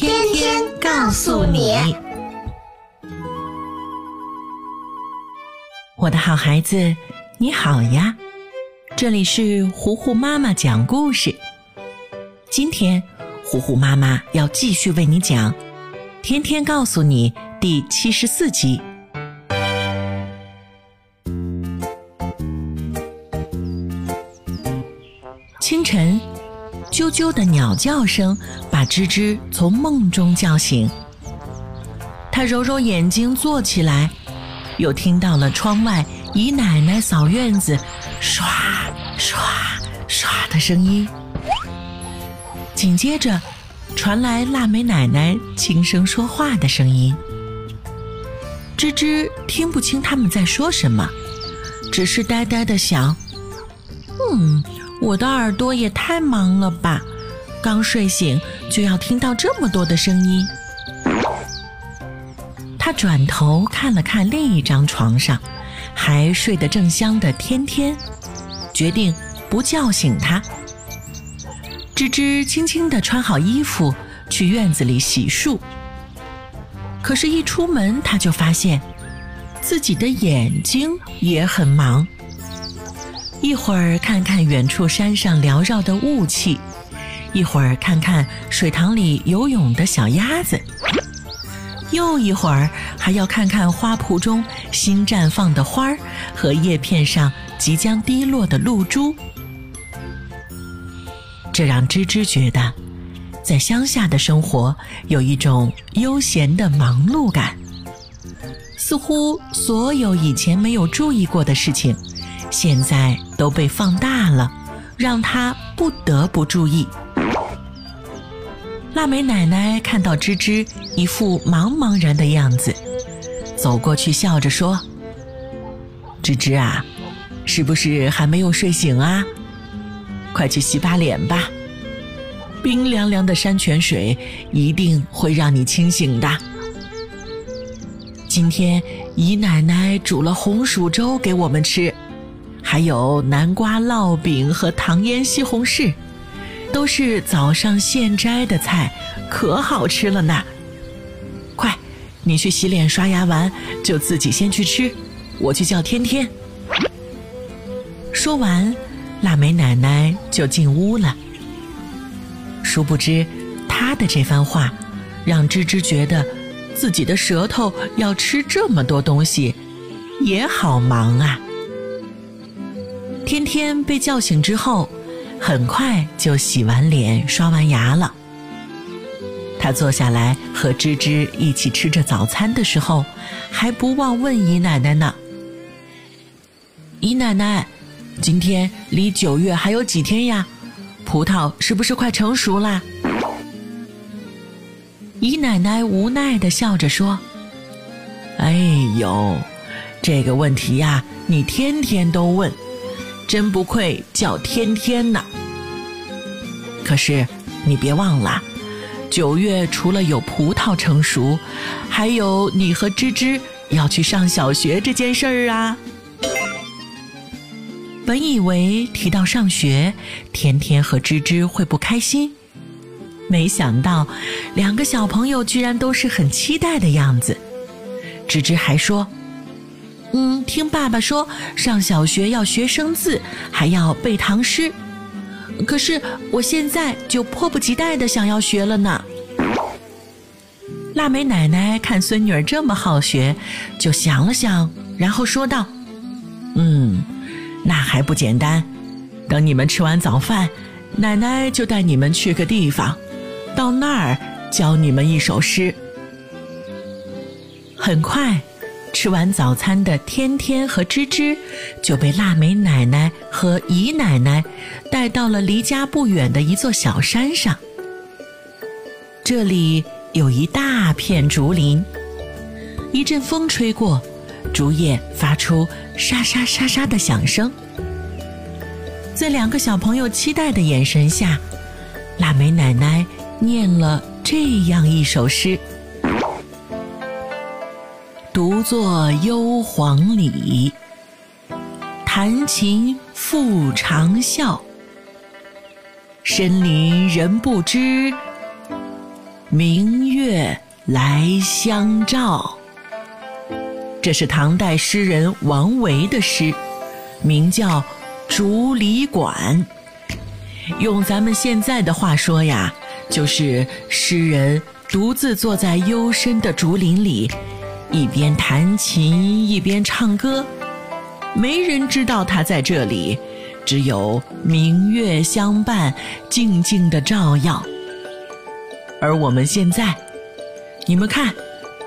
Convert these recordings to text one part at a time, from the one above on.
天天告诉你，我的好孩子，你好呀！这里是糊糊妈妈讲故事。今天，糊糊妈妈要继续为你讲《天天告诉你》第七十四集。清晨。啾啾的鸟叫声把吱吱从梦中叫醒。他揉揉眼睛坐起来，又听到了窗外姨奶奶扫院子刷刷刷的声音。紧接着，传来腊梅奶奶轻声说话的声音。吱吱听不清他们在说什么，只是呆呆的想：“嗯。”我的耳朵也太忙了吧！刚睡醒就要听到这么多的声音。他转头看了看另一张床上还睡得正香的天天，决定不叫醒他。吱吱轻轻地穿好衣服去院子里洗漱。可是，一出门他就发现自己的眼睛也很忙。一会儿看看远处山上缭绕的雾气，一会儿看看水塘里游泳的小鸭子，又一会儿还要看看花圃中新绽放的花儿和叶片上即将滴落的露珠。这让吱吱觉得，在乡下的生活有一种悠闲的忙碌感，似乎所有以前没有注意过的事情。现在都被放大了，让他不得不注意。腊梅奶奶看到芝芝一副茫茫然的样子，走过去笑着说：“芝芝啊，是不是还没有睡醒啊？快去洗把脸吧，冰凉凉的山泉水一定会让你清醒的。今天姨奶奶煮了红薯粥给我们吃。”还有南瓜烙饼和糖腌西红柿，都是早上现摘的菜，可好吃了呢。快，你去洗脸刷牙完就自己先去吃，我去叫天天。说完，腊梅奶奶就进屋了。殊不知，她的这番话，让芝芝觉得自己的舌头要吃这么多东西，也好忙啊。天天被叫醒之后，很快就洗完脸、刷完牙了。他坐下来和芝芝一起吃着早餐的时候，还不忘问姨奶奶呢：“姨奶奶，今天离九月还有几天呀？葡萄是不是快成熟啦？”姨奶奶无奈的笑着说：“哎呦，这个问题呀，你天天都问。”真不愧叫天天呐！可是你别忘了，九月除了有葡萄成熟，还有你和芝芝要去上小学这件事儿啊。本以为提到上学，天天和芝芝会不开心，没想到两个小朋友居然都是很期待的样子。芝芝还说。嗯，听爸爸说，上小学要学生字，还要背唐诗。可是我现在就迫不及待的想要学了呢。腊梅奶奶看孙女儿这么好学，就想了想，然后说道：“嗯，那还不简单。等你们吃完早饭，奶奶就带你们去个地方，到那儿教你们一首诗。很快。”吃完早餐的天天和芝芝就被腊梅奶奶和姨奶奶带到了离家不远的一座小山上。这里有一大片竹林，一阵风吹过，竹叶发出沙沙沙沙的响声。在两个小朋友期待的眼神下，腊梅奶奶念了这样一首诗：“坐幽篁里，弹琴复长啸。深林人不知。”明月来相照，这是唐代诗人王维的诗，名叫《竹里馆》。用咱们现在的话说呀，就是诗人独自坐在幽深的竹林里，一边弹琴一边唱歌，没人知道他在这里，只有明月相伴，静静的照耀。而我们现在，你们看，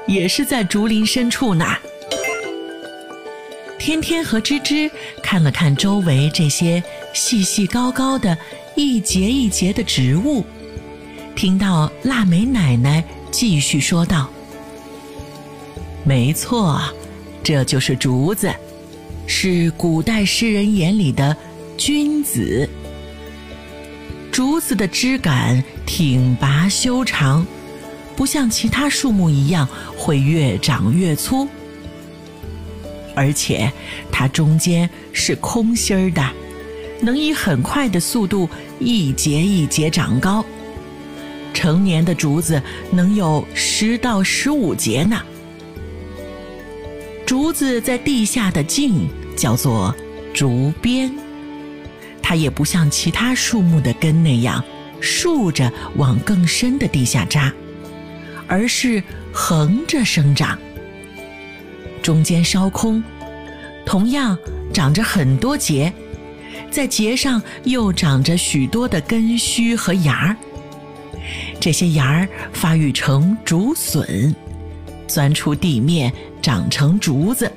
也是在竹林深处呢。天天和芝芝看了看周围这些细细高高的、一节一节的植物，听到腊梅奶奶继续说道：“没错，这就是竹子，是古代诗人眼里的君子。”竹子的枝干挺拔修长，不像其他树木一样会越长越粗，而且它中间是空心儿的，能以很快的速度一节一节长高。成年的竹子能有十到十五节呢。竹子在地下的茎叫做竹鞭。它也不像其他树木的根那样竖着往更深的地下扎，而是横着生长，中间稍空，同样长着很多节，在节上又长着许多的根须和芽儿。这些芽儿发育成竹笋，钻出地面长成竹子，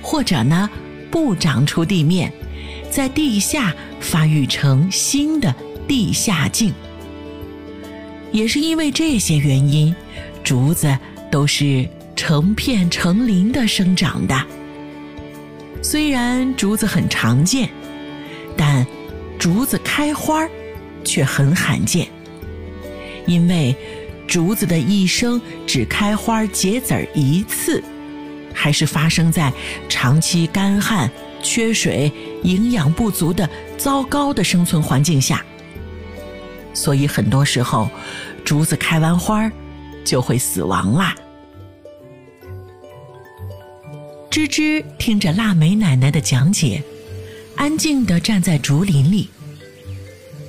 或者呢，不长出地面。在地下发育成新的地下茎，也是因为这些原因，竹子都是成片成林的生长的。虽然竹子很常见，但竹子开花却很罕见，因为竹子的一生只开花结籽儿一次，还是发生在长期干旱。缺水、营养不足的糟糕的生存环境下，所以很多时候，竹子开完花就会死亡啦。芝芝听着腊梅奶奶的讲解，安静地站在竹林里。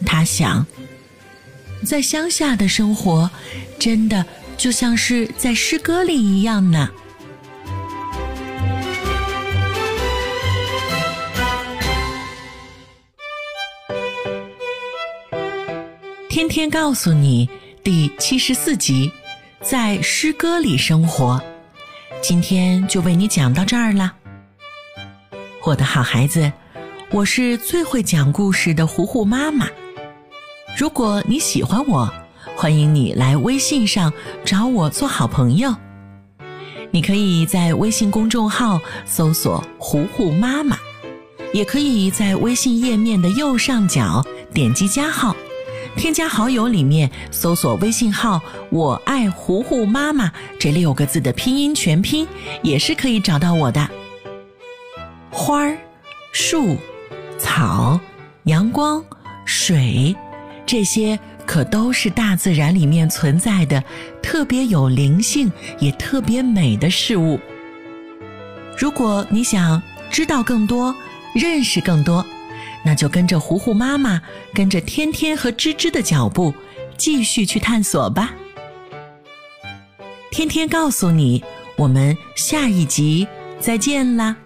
他想，在乡下的生活，真的就像是在诗歌里一样呢。天天告诉你第七十四集，在诗歌里生活。今天就为你讲到这儿了，我的好孩子，我是最会讲故事的糊糊妈妈。如果你喜欢我，欢迎你来微信上找我做好朋友。你可以在微信公众号搜索“糊糊妈妈”，也可以在微信页面的右上角点击加号。添加好友里面搜索微信号“我爱糊糊妈妈”这六个字的拼音全拼，也是可以找到我的。花儿、树、草、阳光、水，这些可都是大自然里面存在的特别有灵性也特别美的事物。如果你想知道更多，认识更多。那就跟着糊糊妈妈，跟着天天和芝芝的脚步，继续去探索吧。天天告诉你，我们下一集再见啦。